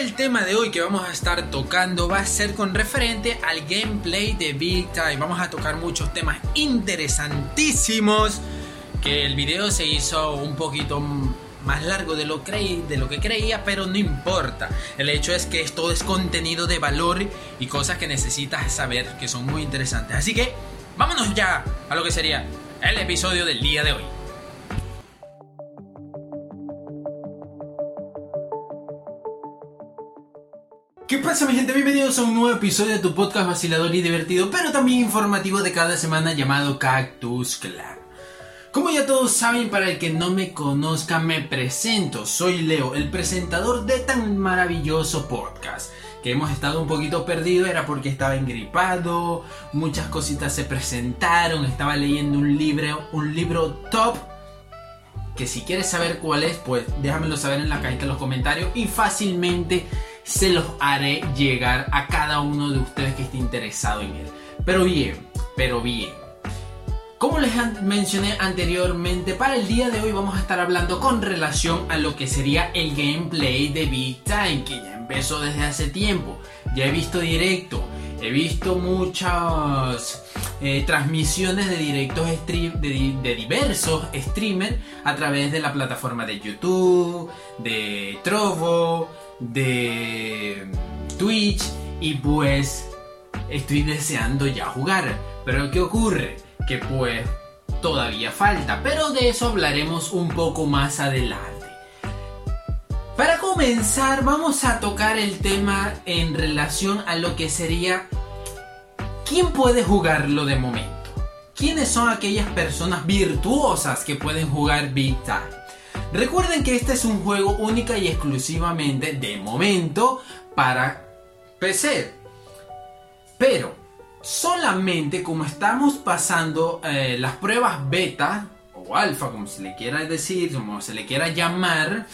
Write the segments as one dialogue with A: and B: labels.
A: el tema de hoy que vamos a estar tocando va a ser con referente al gameplay de Big Time. Vamos a tocar muchos temas interesantísimos. Que el video se hizo un poquito más largo de lo, creí, de lo que creía, pero no importa. El hecho es que esto es contenido de valor y cosas que necesitas saber que son muy interesantes. Así que vámonos ya a lo que sería el episodio del día de hoy. ¿Qué pasa mi gente? Bienvenidos a un nuevo episodio de tu podcast vacilador y divertido, pero también informativo de cada semana llamado Cactus Club. Como ya todos saben, para el que no me conozca, me presento. Soy Leo, el presentador de tan maravilloso podcast. Que hemos estado un poquito perdido, era porque estaba engripado, muchas cositas se presentaron, estaba leyendo un libro, un libro top. Que si quieres saber cuál es, pues déjamelo saber en la cajita de los comentarios y fácilmente se los haré llegar a cada uno de ustedes que esté interesado en él. Pero bien, pero bien. Como les mencioné anteriormente, para el día de hoy vamos a estar hablando con relación a lo que sería el gameplay de Big Time, que ya empezó desde hace tiempo. Ya he visto directo, he visto muchas eh, transmisiones de directos de, de, diversos streamers a través de la plataforma de YouTube, de Trovo, de Twitch y pues estoy deseando ya jugar. Pero ¿qué ocurre? Que pues todavía falta, pero de eso hablaremos un poco más adelante. Para comenzar vamos a tocar el tema en relación a lo que sería ¿quién puede jugarlo de momento? ¿Quiénes son aquellas personas virtuosas que pueden jugar Big Time? Recuerden que este es un juego única y exclusivamente de momento para PC. Pero solamente como estamos pasando eh, las pruebas beta o alfa, como se le quiera decir, como se le quiera llamar,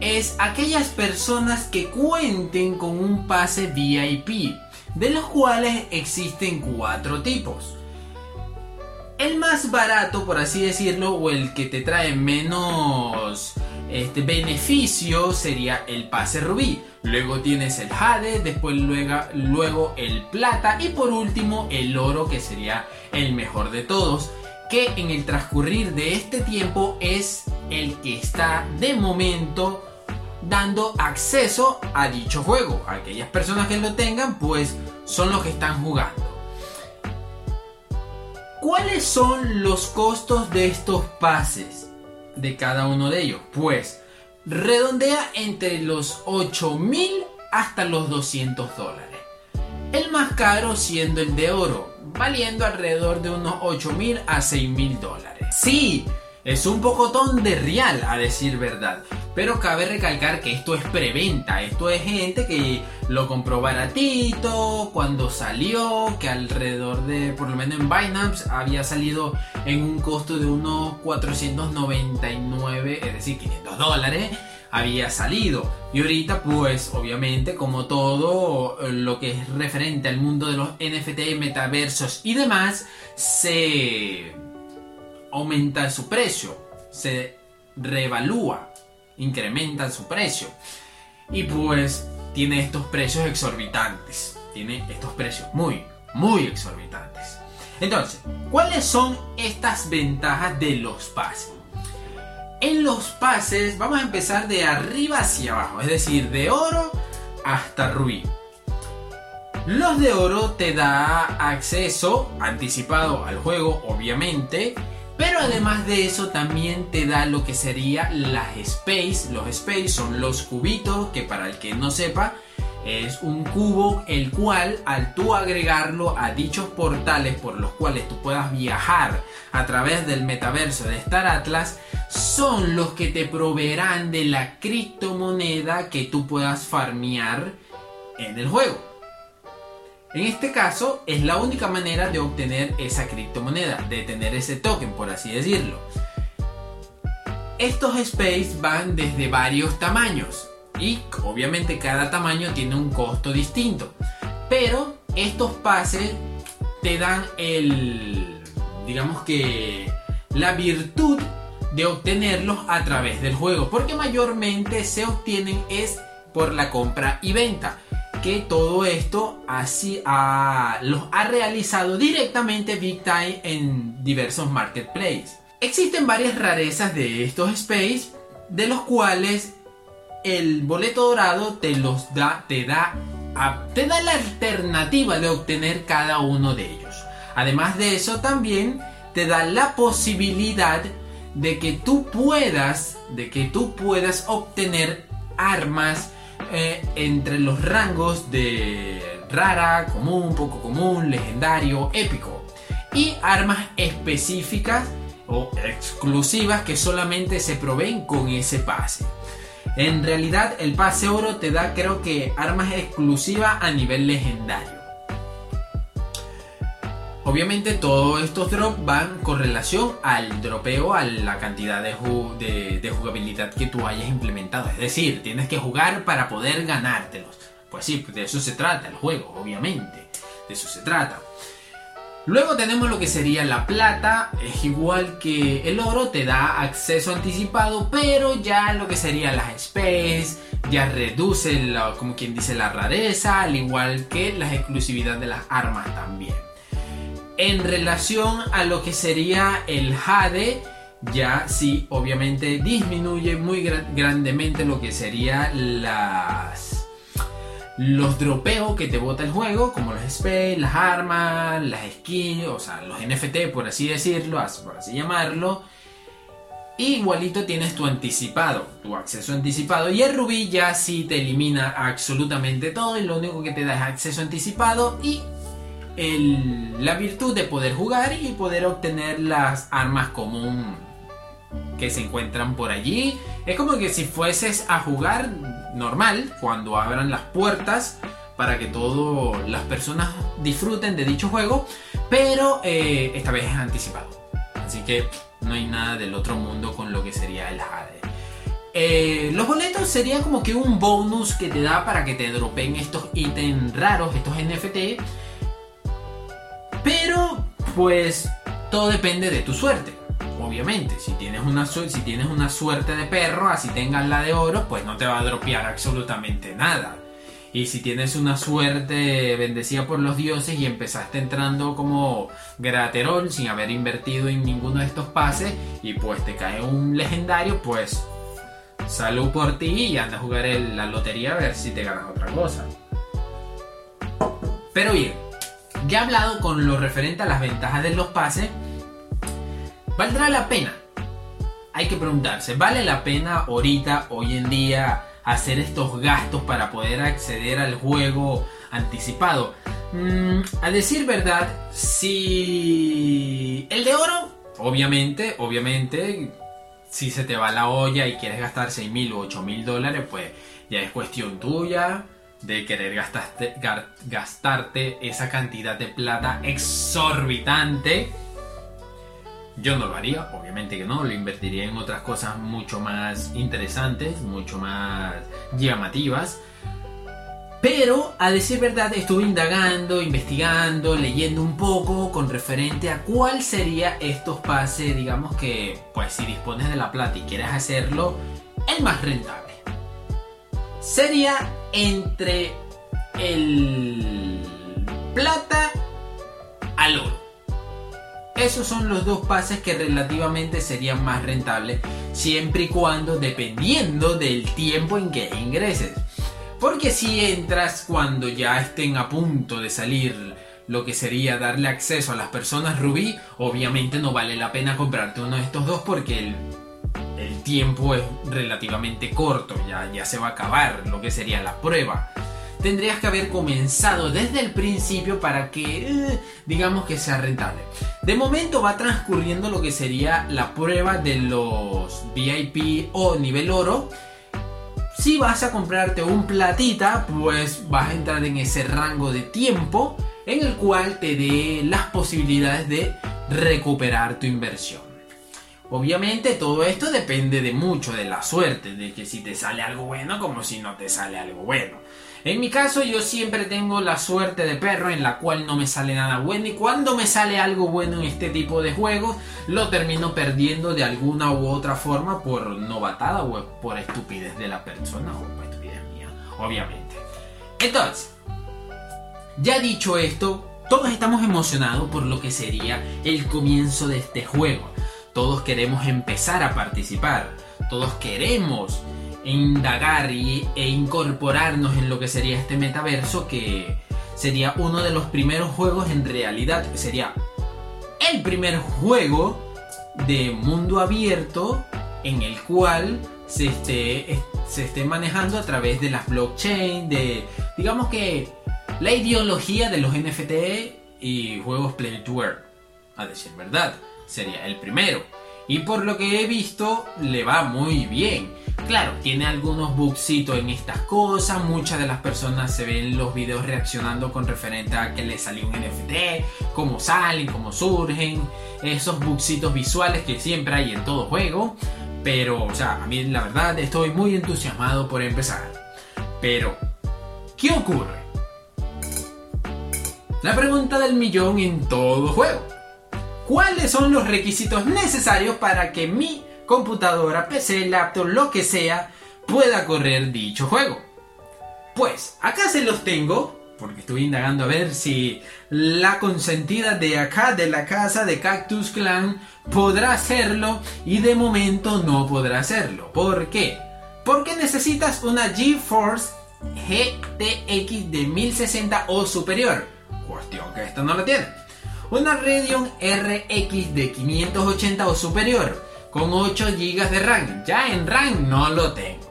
A: es aquellas personas que cuenten con un pase VIP, de los cuales existen cuatro tipos. El más barato, por así decirlo, o el que te trae menos este, beneficio sería el pase rubí. Luego tienes el jade, después luego, luego el plata y por último el oro que sería el mejor de todos. Que en el transcurrir de este tiempo es el que está de momento dando acceso a dicho juego. Aquellas personas que lo tengan pues son los que están jugando. ¿Cuáles son los costos de estos pases? De cada uno de ellos. Pues redondea entre los 8000 hasta los 200 dólares. El más caro siendo el de oro, valiendo alrededor de unos 8000 a 6000 dólares. Sí, es un pocotón de real, a decir verdad. Pero cabe recalcar que esto es preventa, esto es gente que lo compró baratito cuando salió, que alrededor de, por lo menos en Binance, había salido en un costo de unos 499, es decir, 500 dólares, había salido. Y ahorita, pues, obviamente, como todo lo que es referente al mundo de los NFT, metaversos y demás, se aumenta su precio, se revalúa incrementan su precio. Y pues tiene estos precios exorbitantes. Tiene estos precios muy, muy exorbitantes. Entonces, ¿cuáles son estas ventajas de los pases? En los pases vamos a empezar de arriba hacia abajo, es decir, de oro hasta rubí. Los de oro te da acceso anticipado al juego, obviamente, pero además de eso también te da lo que sería las space. Los space son los cubitos que para el que no sepa es un cubo el cual al tú agregarlo a dichos portales por los cuales tú puedas viajar a través del metaverso de Star Atlas son los que te proveerán de la criptomoneda que tú puedas farmear en el juego. En este caso es la única manera de obtener esa criptomoneda, de tener ese token, por así decirlo. Estos space van desde varios tamaños y obviamente cada tamaño tiene un costo distinto. Pero estos pases te dan el, digamos que, la virtud de obtenerlos a través del juego, porque mayormente se obtienen es por la compra y venta. Que todo esto así los ha realizado directamente Big Time en diversos marketplaces. Existen varias rarezas de estos space, de los cuales el boleto dorado te los da, te da, te da la alternativa de obtener cada uno de ellos. Además de eso, también te da la posibilidad de que tú puedas, de que tú puedas obtener armas eh, entre los rangos de rara, común, poco común, legendario, épico y armas específicas o exclusivas que solamente se proveen con ese pase. En realidad el pase oro te da creo que armas exclusivas a nivel legendario. Obviamente todos estos drops van con relación al dropeo, a la cantidad de, jugabilidad que tú hayas implementado. Es decir, tienes que jugar para poder ganártelos. Pues sí, de eso se trata el juego, obviamente. De eso se trata. Luego tenemos lo que sería la plata, es igual que el oro, te da acceso anticipado, pero ya lo que sería las space, ya reduce, como quien dice, la rareza, al igual que la exclusividad de las armas también en relación a lo que sería el Jade, ya sí, obviamente disminuye muy grandemente lo que sería las los dropeos que te bota el juego, como los spells, las armas, las skins, o sea, los NFT, por así decirlo, por así llamarlo. Igualito tienes tu anticipado, tu acceso anticipado. Y el rubí ya sí te elimina absolutamente todo y lo único que te da es acceso anticipado y la virtud de poder jugar y poder obtener las armas común que se encuentran por allí. Es como que si fueses a jugar normal cuando abran las puertas para que todas las personas disfruten de dicho juego, pero eh, esta vez es anticipado. Así que no hay nada del otro mundo con lo que sería el Jade. Eh, los boletos serían como que un bonus que te da para que te dropen estos ítems raros, estos NFT pero, pues, todo depende de tu suerte. Obviamente, si tienes una, si tienes una suerte de perro, así tengas la de oro, pues no te va a dropear absolutamente nada. Y si tienes una suerte bendecida por los dioses y empezaste entrando como graterol sin haber invertido en ninguno de estos pases y pues te cae un legendario, pues salud por ti y anda a jugar la lotería a ver si te ganas otra cosa. Pero bien, ya he hablado con lo referente a las ventajas de los pases, ¿valdrá la pena? Hay que preguntarse, ¿vale la pena ahorita, hoy en día, hacer estos gastos para poder acceder al juego anticipado? Mm, a decir verdad, si el de oro, obviamente, obviamente, si se te va la olla y quieres gastar 6 mil o 8 mil dólares, pues ya es cuestión tuya de querer gastarte, gastarte esa cantidad de plata exorbitante. Yo no lo haría, obviamente que no, lo invertiría en otras cosas mucho más interesantes, mucho más llamativas. Pero, a decir verdad, estuve indagando, investigando, leyendo un poco con referente a cuál sería estos pases, digamos que, pues si dispones de la plata y quieres hacerlo, el más rentable sería entre el plata al oro. Esos son los dos pases que relativamente serían más rentables siempre y cuando dependiendo del tiempo en que ingreses. Porque si entras cuando ya estén a punto de salir lo que sería darle acceso a las personas rubí, obviamente no vale la pena comprarte uno de estos dos porque el el tiempo es relativamente corto, ya, se va a acabar lo que sería la prueba. Tendrías que haber comenzado desde el principio para que, eh, digamos que sea rentable. De momento va transcurriendo lo que sería la prueba de los VIP o nivel oro. Si vas a comprarte un platita, pues vas a entrar en ese rango de tiempo en el cual te dé las posibilidades de recuperar tu inversión. Obviamente todo esto depende de mucho de la suerte, de que si te sale algo bueno como si no te sale algo bueno. En mi caso yo siempre tengo la suerte de perro en la cual no me sale nada bueno y cuando me sale algo bueno en este tipo de juegos lo termino perdiendo de alguna u otra forma por novatada o por estupidez de la persona o por estupidez mía obviamente. Entonces, ya dicho esto, todos estamos emocionados por lo que sería el comienzo de este juego. Todos queremos empezar a participar. Todos queremos indagar y, e incorporarnos en lo que sería este metaverso que sería uno de los primeros juegos en realidad. Sería el primer juego de mundo abierto en el cual se esté, se esté manejando a través de las blockchain, de digamos que la ideología de los NFT y juegos Play to Earn. A decir verdad, sería el primero. Y por lo que he visto, le va muy bien. Claro, tiene algunos bugsitos en estas cosas. Muchas de las personas se ven los videos reaccionando con referente a que le salió un NFT, cómo salen, cómo surgen, esos bugsitos visuales que siempre hay en todo juego. Pero, o sea, a mí la verdad estoy muy entusiasmado por empezar. Pero, ¿qué ocurre? La pregunta del millón en todo juego cuáles son los requisitos necesarios para que mi computadora, PC, laptop, lo que sea, pueda correr dicho juego. Pues acá se los tengo, porque estoy indagando a ver si la consentida de acá, de la casa de Cactus Clan, podrá hacerlo y de momento no podrá hacerlo. ¿Por qué? Porque necesitas una GeForce GTX de 1060 o superior. Cuestión que esta no la tiene una Radeon RX de 580 o superior con 8 GB de RAM. Ya en RAM no lo tengo.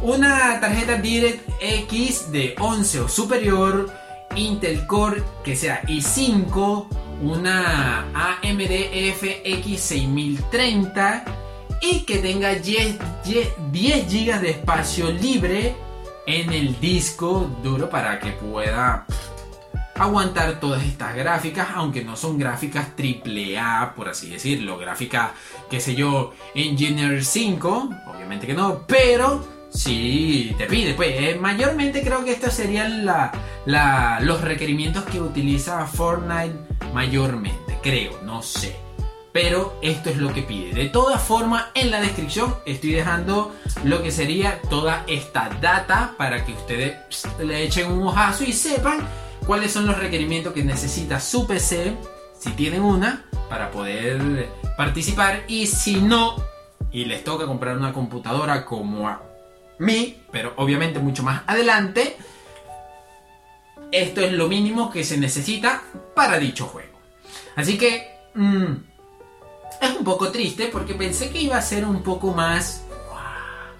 A: Una tarjeta DirectX de 11 o superior, Intel Core que sea i5, una AMD FX 6030 y que tenga 10, 10 GB de espacio libre en el disco duro para que pueda aguantar todas estas gráficas, aunque no son gráficas AAA, por así decirlo, gráficas, qué sé yo, Engineer 5, obviamente que no, pero sí te pide, pues eh, mayormente creo que estos serían la, los requerimientos que utiliza Fortnite mayormente, creo, no sé. Pero esto es lo que pide. De todas formas, en la descripción estoy dejando lo que sería toda esta data para que ustedes le echen un ojazo y sepan cuáles son los requerimientos que necesita su PC, si tienen una, para poder participar. Y si no, y les toca comprar una computadora como a mí, pero obviamente mucho más adelante, esto es lo mínimo que se necesita para dicho juego. Así que mm, es un poco triste porque pensé que iba a ser un poco más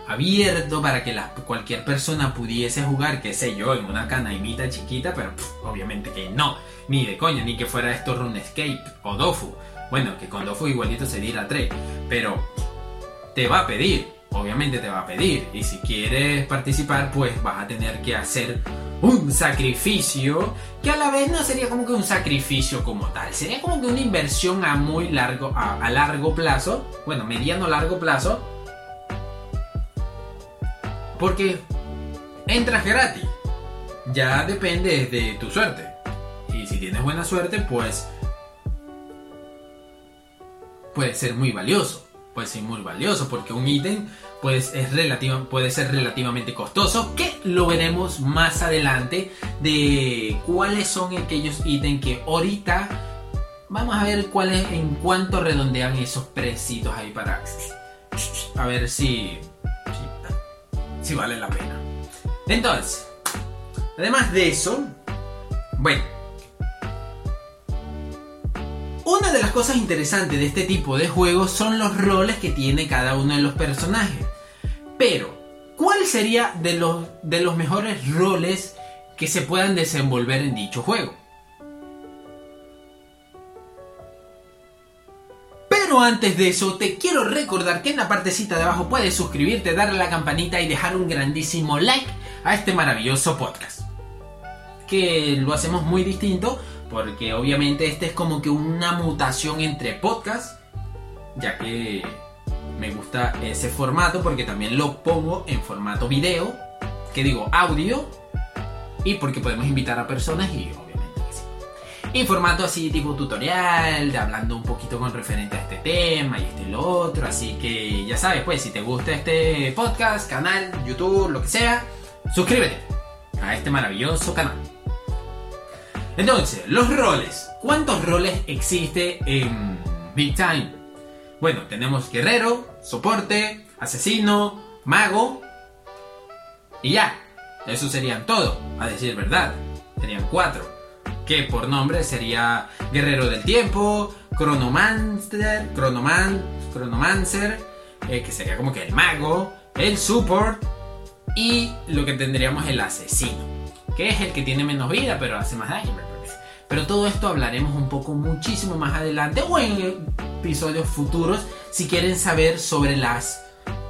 A: abierto para que cualquier persona pudiese jugar, qué sé yo, en una canaimita chiquita, pero obviamente que no, ni de coña, ni que fuera esto RuneScape o Dofu. Bueno, que con Dofu igualito se diera 3, pero te va a pedir, obviamente te va a pedir, y si quieres participar, pues vas a tener que hacer un sacrificio que a la vez no sería como que un sacrificio como tal, sería como que una inversión a muy largo, a, a largo plazo, bueno, mediano largo plazo, porque entras gratis. Ya depende de tu suerte. Y si tienes buena suerte, pues puede ser muy valioso. Puede ser muy valioso porque un ítem pues, es puede ser relativamente costoso. Que lo veremos más adelante de cuáles son aquellos ítems que ahorita vamos a ver cuáles en cuánto redondean esos precios ahí para a ver si si vale la pena. Entonces, además de eso, bueno, una de las cosas interesantes de este tipo de juegos son los roles que tiene cada uno de los personajes. Pero, ¿cuál sería de los, de los mejores roles que se puedan desenvolver en dicho juego? Antes de eso, te quiero recordar que en la partecita de abajo puedes suscribirte, darle a la campanita y dejar un grandísimo like a este maravilloso podcast. Que lo hacemos muy distinto porque obviamente este es como que una mutación entre podcast, ya que me gusta ese formato porque también lo pongo en formato video, que digo audio, y porque podemos invitar a personas y en formato así tipo tutorial, de hablando un poquito con referente a este tema y este y lo otro. Así que ya sabes, pues si te gusta este podcast, canal, YouTube, lo que sea, suscríbete a este maravilloso canal. Entonces, los roles. ¿Cuántos roles existe en Big Time? Bueno, tenemos guerrero, soporte, asesino, mago y ya. Eso serían todo, a decir verdad. Serían cuatro. Que por nombre sería Guerrero del Tiempo, Chronomancer, Chronoman, Chronomancer, eh, que sería como que el mago, el support y lo que tendríamos el asesino, que es el que tiene menos vida pero hace más daño. Pero todo esto hablaremos un poco muchísimo más adelante o en episodios futuros si quieren saber sobre las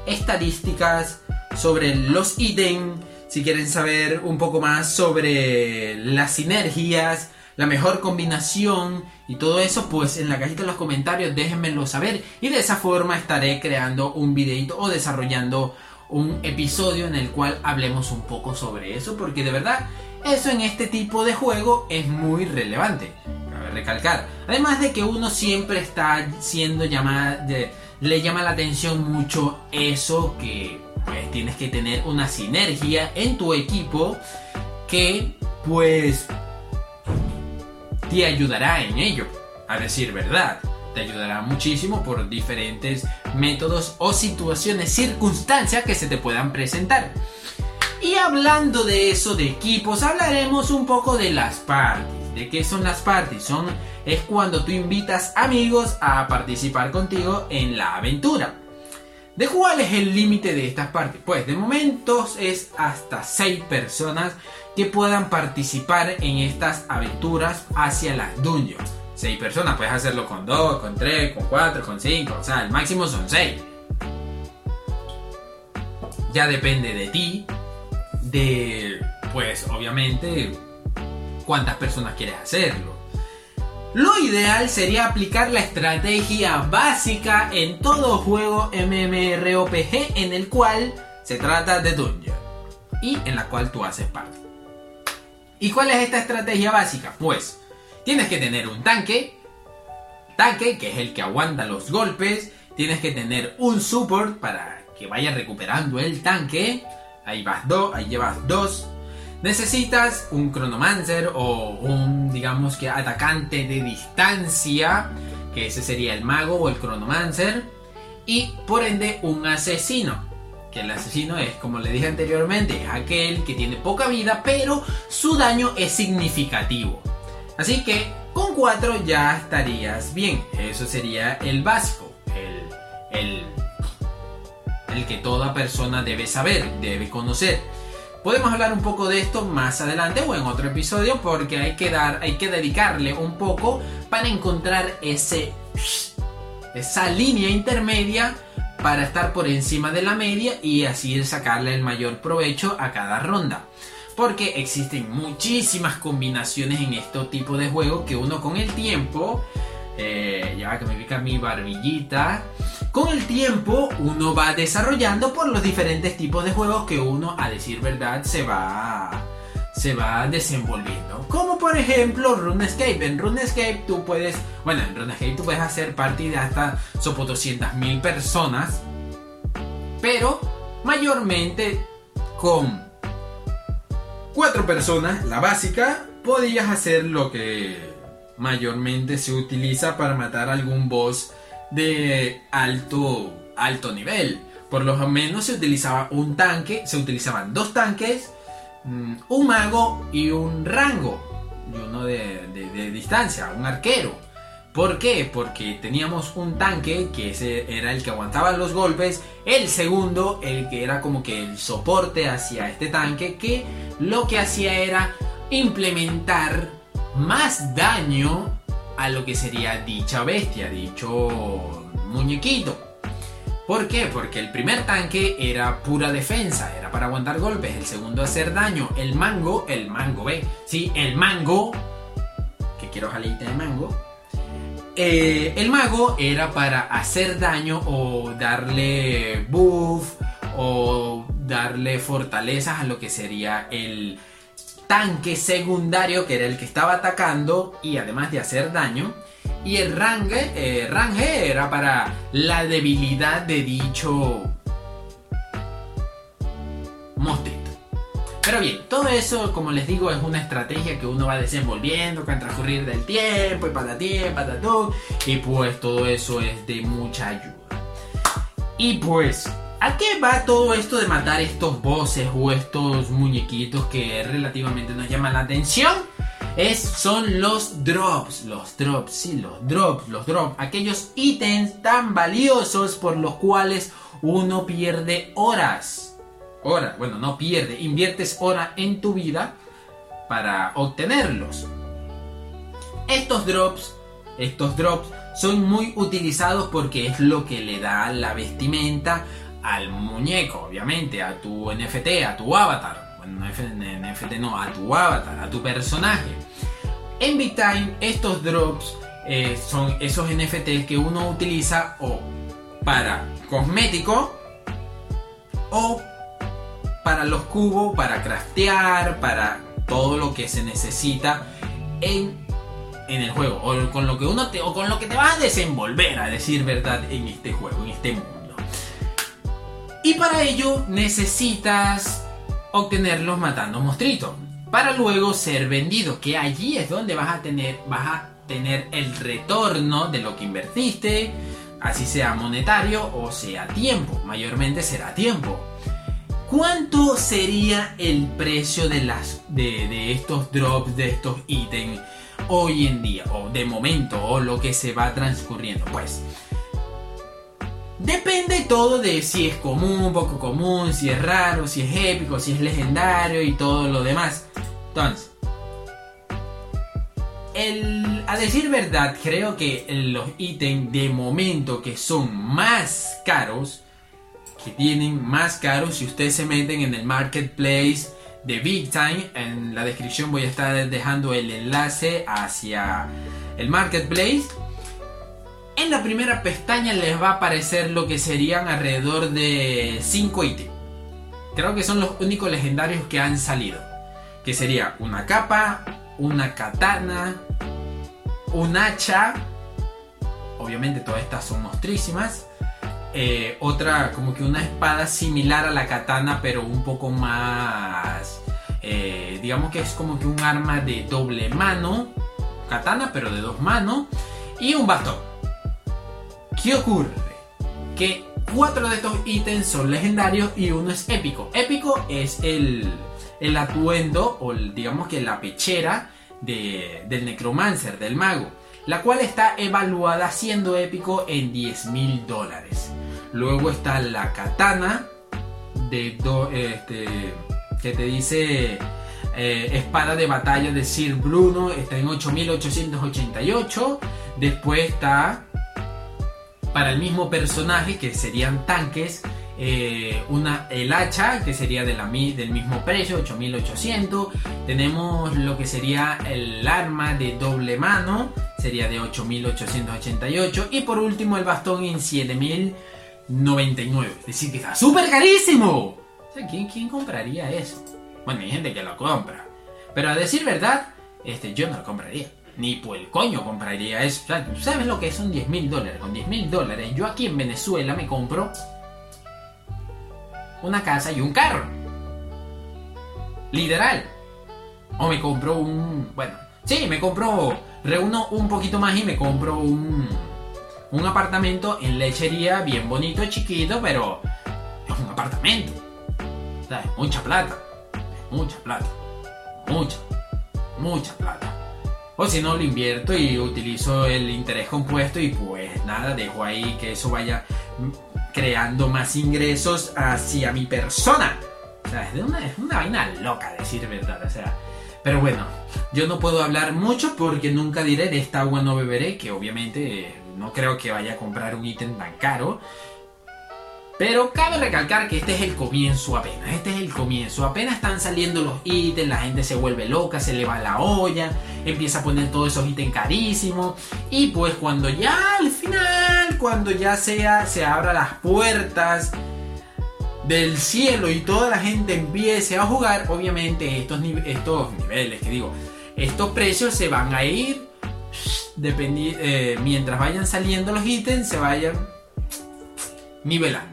A: estadísticas, sobre los ítems, si quieren saber un poco más sobre las sinergias, la mejor combinación y todo eso, pues en la cajita de los comentarios déjenmelo saber y de esa forma estaré creando un videito o desarrollando un episodio en el cual hablemos un poco sobre eso porque de verdad eso en este tipo de juego es muy relevante. Recalcar. Además de que uno siempre está siendo llamada. le llama la atención mucho eso que pues, tienes que tener una sinergia en tu equipo que pues te ayudará en ello. A decir verdad. Te ayudará muchísimo por diferentes métodos o situaciones, circunstancias que se te puedan presentar. Y hablando de eso, de equipos, hablaremos un poco de las parties. ¿De qué son las parties? Son, es cuando tú invitas amigos a participar contigo en la aventura. ¿De cuál es el límite de estas parties? Pues de momentos es hasta 6 personas que puedan participar en estas aventuras hacia las dungeons. 6 personas, puedes hacerlo con 2, con 3, con 4, con 5, o sea, el máximo son 6. Ya depende de ti de, pues obviamente, cuántas personas quieres hacerlo. Lo ideal sería aplicar la estrategia básica en todo juego MMORPG en el cual se trata de dungeon y en la cual tú haces parte. ¿Y cuál es esta estrategia básica? Pues tienes que tener un tanque, tanque que es el que aguanta los golpes, tienes que tener un support para que vaya recuperando el tanque, Ahí vas dos, ahí llevas dos. Necesitas un cronomancer o un, digamos que, atacante de distancia, que ese sería el mago o el cronomancer. Y por ende un asesino, que el asesino es, como le dije anteriormente, aquel que tiene poca vida, pero su daño es significativo. Así que con cuatro ya estarías bien. Eso sería el básico, el, el el que toda persona debe saber, debe conocer. Podemos hablar un poco de esto más adelante o en otro episodio porque hay que dar, hay que dedicarle un poco para encontrar ese esa línea intermedia para estar por encima de la media y así sacarle el mayor provecho a cada ronda. Porque existen muchísimas combinaciones en este tipo de juegos que uno con el tiempo eh, ya que me pica mi barbillita. Con el tiempo uno va desarrollando por los diferentes tipos de juegos que uno, a decir verdad, se va se va desenvolviendo. Como por ejemplo RuneScape. En RuneScape tú puedes, bueno, en RuneScape tú puedes hacer partidas hasta sopo 200.000 personas, pero mayormente con cuatro personas, la básica, podías hacer lo que mayormente se utiliza para matar algún boss de alto, alto nivel. Por lo menos se utilizaba un tanque, se utilizaban dos tanques, mm, un mago y un rango, y uno de, de distancia, un arquero. ¿Por qué? Porque teníamos un tanque que ese era el que aguantaba los golpes, el segundo, el que era como que el soporte hacia este tanque, que lo que hacía era implementar más daño a lo que sería dicha bestia, dicho muñequito. ¿Por qué? Porque el primer tanque era pura defensa, era para aguantar golpes, el segundo hacer daño, el mango, el mango, ¿ve? Sí, el mango, que quiero jalita de mango. Eh, el mago era para hacer daño o darle buff o darle fortalezas a lo que sería el, tanque secundario que era el que estaba atacando y además de hacer daño. Y el range, eh, range era para la debilidad de dicho monstruo. Pero bien, todo eso, como les digo, es una estrategia que uno va desenvolviendo con transcurrir del tiempo y patatín, patatón. Y pues todo eso es de mucha ayuda. Y pues, ¿a qué va todo esto de matar estos bosses o estos muñequitos que relativamente nos llaman la atención? Es, son los drops, los drops, sí, los drops, los drops, aquellos ítems tan valiosos por los cuales uno pierde horas hora, bueno, no pierde, inviertes hora en tu vida para obtenerlos. Estos drops, estos drops son muy utilizados porque es lo que le da la vestimenta al muñeco, obviamente, a tu NFT, a tu avatar. Bueno, NFT no, a tu avatar, a tu personaje. En Time, estos drops eh, son esos NFTs que uno utiliza o para cosmético o para los cubos, para craftear, para todo lo que se necesita en, en el juego. O con lo que uno te, o con lo que te vas a desenvolver, a decir verdad, en este juego, en este mundo. Y para ello necesitas obtenerlos matando monstruitos. Para luego ser vendido. Que allí es donde vas a tener. Vas a tener el retorno de lo que invertiste. Así sea monetario o sea tiempo. Mayormente será tiempo. ¿Cuánto sería el precio de, las, de, estos drops, de estos ítems hoy en día? O de momento, o lo que se va transcurriendo. Pues Depende todo de si es común, poco común, si es raro, si es épico, si es legendario y todo lo demás. Entonces, a decir verdad, creo que los ítems de momento que son más caros que tienen más caros si ustedes se meten en el marketplace de Big Time. En la descripción voy a estar dejando el enlace hacia el marketplace. La primera pestaña les va a aparecer lo que serían alrededor de 5 ítems. Creo que son los únicos legendarios que han salido. Que sería una capa, una katana, un hacha. Obviamente todas estas son monstrísimas eh, otra, como que una espada similar a la katana, pero un poco más, eh, digamos que es como que un arma de doble mano, katana, pero de dos manos, y un bastón. ¿Qué ocurre? Que cuatro de estos ítems son legendarios y uno es épico. Épico es el, el atuendo, o digamos que la pechera del necromancer, del mago la cual está evaluada siendo épico en 10 mil dólares. Luego está la katana de este, que te dice eh, espada de batalla de Sir Bruno, está en 8888. Después está para el mismo personaje que serían tanques. Eh, una, el hacha que sería de la, del mismo precio 8800 tenemos lo que sería el arma de doble mano sería de 8888 y por último el bastón en 7000 99. Es decir, que está súper carísimo. ¿quién, compraría eso? Bueno, hay gente que lo compra. Pero a decir verdad, este, yo no lo compraría. Ni por el coño compraría eso. ¿Sabes lo que son 10 mil dólares? Con 10 mil dólares, yo aquí en Venezuela me compro una casa y un carro. Literal. O me compro un. Bueno, sí, me compro. Reúno un poquito más y me compro un un apartamento en lechería bien bonito, chiquito, pero es un apartamento. O sea, es mucha plata. mucha plata. Mucha. Mucha plata. O si no, lo invierto y utilizo el interés compuesto y pues nada, dejo ahí que eso vaya creando más ingresos hacia mi persona. Es, una, es una vaina loca, decir verdad. O sea, pero bueno, yo no puedo hablar mucho porque nunca diré de esta agua no beberé, que obviamente no creo que vaya a comprar un ítem tan caro. Pero cabe recalcar que este es el comienzo apenas, este es el comienzo. Apenas están saliendo los ítems, la gente se vuelve loca, se le va la olla, empieza a poner todos esos ítems carísimos. Y pues cuando ya al final, cuando ya sea, se abra las puertas del cielo y toda la gente empiece a jugar, obviamente estos, estos niveles, que digo, estos precios se van a ir eh, mientras vayan saliendo los ítems, se vayan nivelando.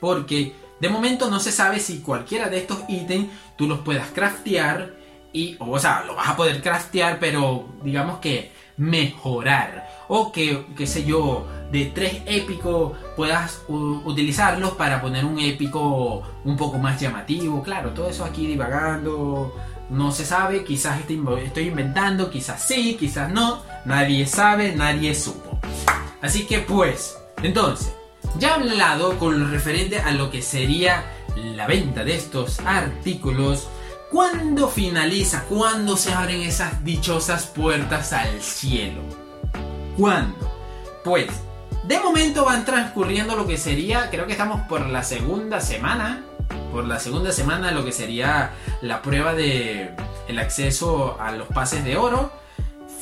A: Porque De momento no se sabe si cualquiera de estos ítems tú los puedas craftear y, o, sea, lo vas a poder craftear, pero digamos que mejorar. O que, qué sé yo, de tres épicos puedas utilizarlos para poner un épico un poco más llamativo. Claro, todo eso aquí divagando. No se sabe, quizás estoy inventando, quizás sí, quizás no. Nadie sabe, nadie supo. Así que pues, entonces, ya hablado con lo referente a lo que sería la venta de estos artículos, ¿cuándo finaliza? ¿Cuándo se abren esas dichosas puertas al cielo? ¿Cuándo? Pues, de momento van transcurriendo lo que sería, creo que estamos por la segunda semana, por la segunda semana lo que sería la prueba de el acceso a los pases de oro.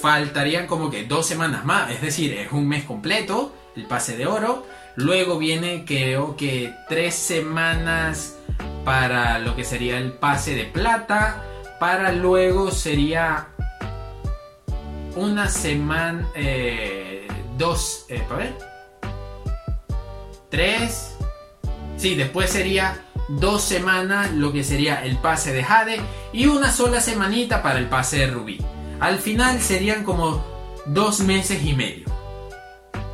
A: Faltarían como que dos semanas más, es decir, es un mes completo el pase de oro. Luego viene creo que tres semanas para lo que sería el pase de plata. Para luego sería una semana, eh, dos, eh, ver, tres. Sí, después sería dos semanas lo que sería el pase de Jade y una sola semanita para el pase de Rubí. Al final serían como dos meses y medio.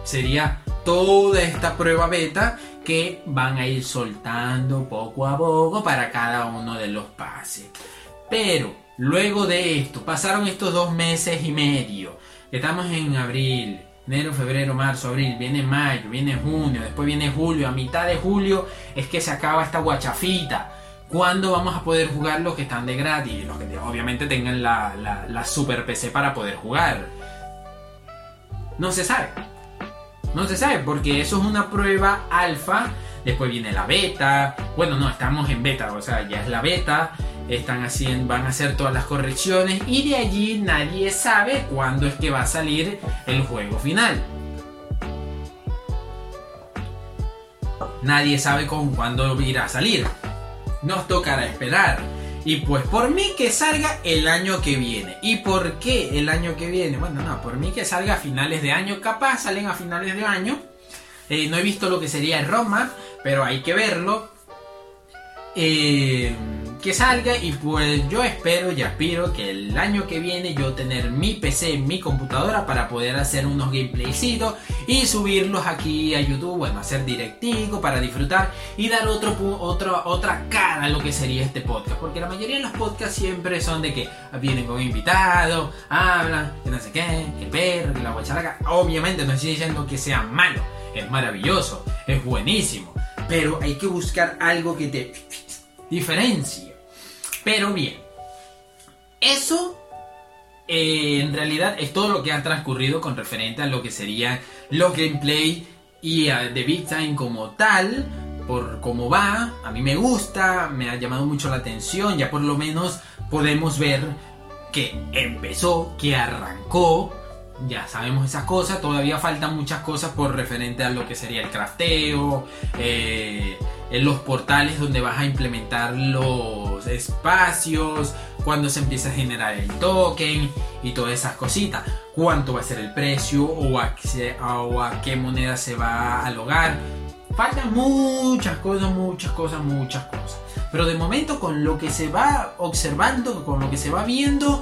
A: Sería toda esta prueba beta que van a ir soltando poco a poco para cada uno de los pases. Pero luego de esto, pasaron estos dos meses y medio. Estamos en abril, enero, febrero, marzo, abril, viene mayo, viene junio, después viene julio. A mitad de julio es que se acaba esta guachafita. ¿Cuándo vamos a poder jugar los que están de gratis? Los que obviamente tengan la, la super PC para poder jugar. No se sabe. No se sabe porque eso es una prueba alfa. Después viene la beta. Bueno, no, estamos en beta, o sea, ya es la beta. Están haciendo, van a hacer todas las correcciones y de allí nadie sabe cuándo es que va a salir el juego final. Nadie sabe con cuándo irá a salir. Nos tocará esperar. Y pues por mí que salga el año que viene. ¿Y por qué el año que viene? Bueno, no, por mí que salga a finales de año. Capaz salen a finales de año. Eh, no he visto lo que sería roadmap, pero hay que verlo. Eh, que salga y pues yo espero y aspiro que el año que viene yo tener mi PC, mi computadora para poder hacer unos gameplaycitos y subirlos aquí a YouTube, bueno, hacer directico para disfrutar y dar otro, otro, otra cara a lo que sería este podcast, porque la mayoría de los podcasts siempre son de que vienen con invitados, hablan, que no sé qué, que el perro, la guacharaca, obviamente no estoy diciendo que sea malo, es maravilloso, es buenísimo, pero hay que buscar algo que te diferencie pero bien, eso eh, en realidad es todo lo que ha transcurrido con referente a lo que sería los gameplay y a The Big Time como tal. Por cómo va, a mí me gusta, me ha llamado mucho la atención, ya por lo menos podemos ver que empezó, que arrancó, ya sabemos esas cosas, todavía faltan muchas cosas por referente a lo que sería el crafteo, eh, los portales donde vas a implementar los espacios, cuando se empieza a generar el token y todas esas cositas. Cuánto va a ser el precio o a, qué moneda se va a logar. Faltan muchas cosas, muchas cosas, muchas cosas. Pero de momento con lo que se va observando, con lo que se va viendo,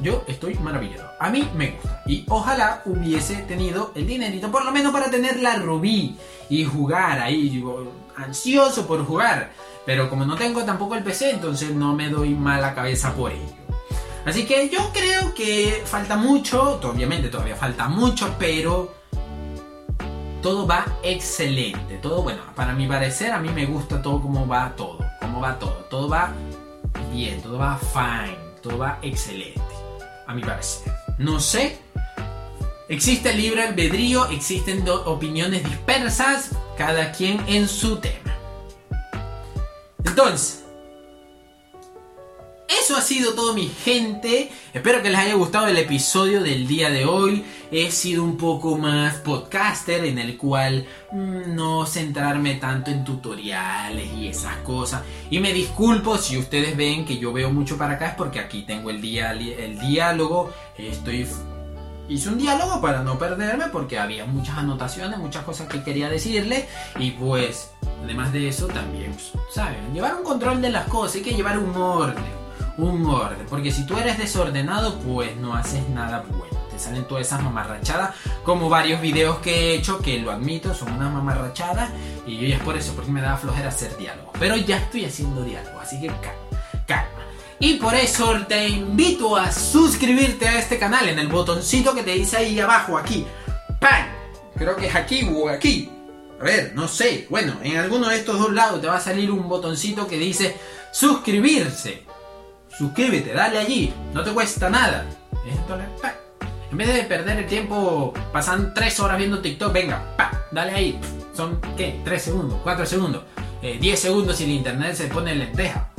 A: yo estoy maravillado. A mí me gusta. Y ojalá hubiese tenido el dinerito, por lo menos para tener la rubí y jugar ahí ansioso por jugar. Pero como no tengo tampoco el PC, entonces no me doy mala cabeza por ello. Así que yo creo que falta mucho, obviamente todavía falta mucho, pero todo va excelente. Todo bueno, para mi parecer, a mí me gusta todo como va todo. Cómo va todo. Todo va bien, todo va fine, todo va excelente. A mi parecer. No sé. Existe libre albedrío, existen opiniones dispersas, cada quien en su tema. Entonces, eso ha sido todo mi gente. Espero que les haya gustado el episodio del día de hoy. He sido un poco más podcaster en el cual mm, no centrarme tanto en tutoriales y esas cosas. Y me disculpo si ustedes ven que yo veo mucho para acá es porque aquí tengo el, diálogo. Estoy hice un diálogo para no perderme porque había muchas anotaciones, muchas cosas que quería decirle y pues además de eso también, pues, ¿saben? Llevar un control de las cosas, hay que llevar un orden, un orden, porque si tú eres desordenado pues no haces nada bueno. Te salen todas esas mamarrachadas, como varios videos que he hecho, que lo admito, son una mamarrachada y yo ya es por eso, porque me da flojera hacer diálogo. Pero ya estoy haciendo diálogo, así que calma, calma. Y por eso te invito a suscribirte a este canal en el botoncito que te dice ahí abajo, aquí. ¡Pam! Creo que es aquí o aquí. A ver, no sé. Bueno, en alguno de estos dos lados te va a salir un botoncito que dice suscribirse. Suscríbete, dale allí. No te cuesta nada. En vez de perder el tiempo pasando 3 horas viendo TikTok, venga, pa, dale ahí. Son, ¿qué? 3 segundos, 4 segundos, 10 eh, segundos y el internet se pone lenteja.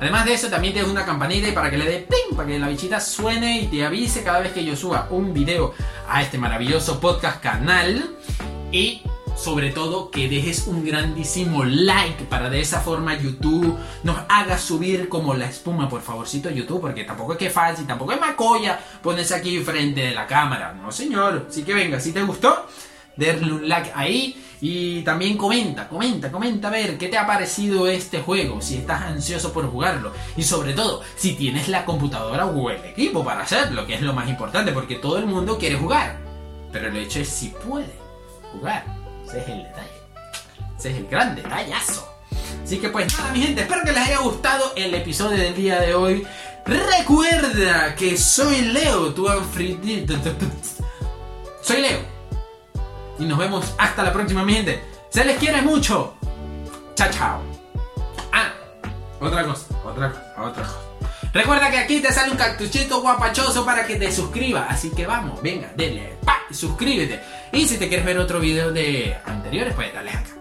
A: Además de eso, también tienes una campanita y para que le dé ping, para que la bichita suene y te avise cada vez que yo suba un video a este maravilloso podcast canal. Y sobre todo que dejes un grandísimo like para de esa forma YouTube nos haga subir como la espuma, por favorcito YouTube, porque tampoco es que fácil, tampoco es macoya ponerse aquí frente de la cámara. No, señor. Así que venga, si te gustó, darle un like ahí y también comenta, comenta, comenta a ver qué te ha parecido este juego, si estás ansioso por jugarlo y sobre todo si tienes la computadora o el equipo para hacerlo, que es lo más importante porque todo el mundo quiere jugar, pero el hecho es si puede jugar, ese es el detalle, ese es el gran detallazo. Así que pues nada mi gente, espero que les haya gustado el episodio del día de hoy. Recuerda que soy Leo, tu Soy Leo y nos vemos hasta la próxima, mi gente. Se les quiere mucho. Chao, chao. Ah, otra cosa, otra cosa, otra cosa. Recuerda que aquí te sale un cartuchito guapachoso para que te suscribas. Así que vamos, venga, denle, pa, suscríbete. Y si te quieres ver otro video de anteriores, pues dale acá.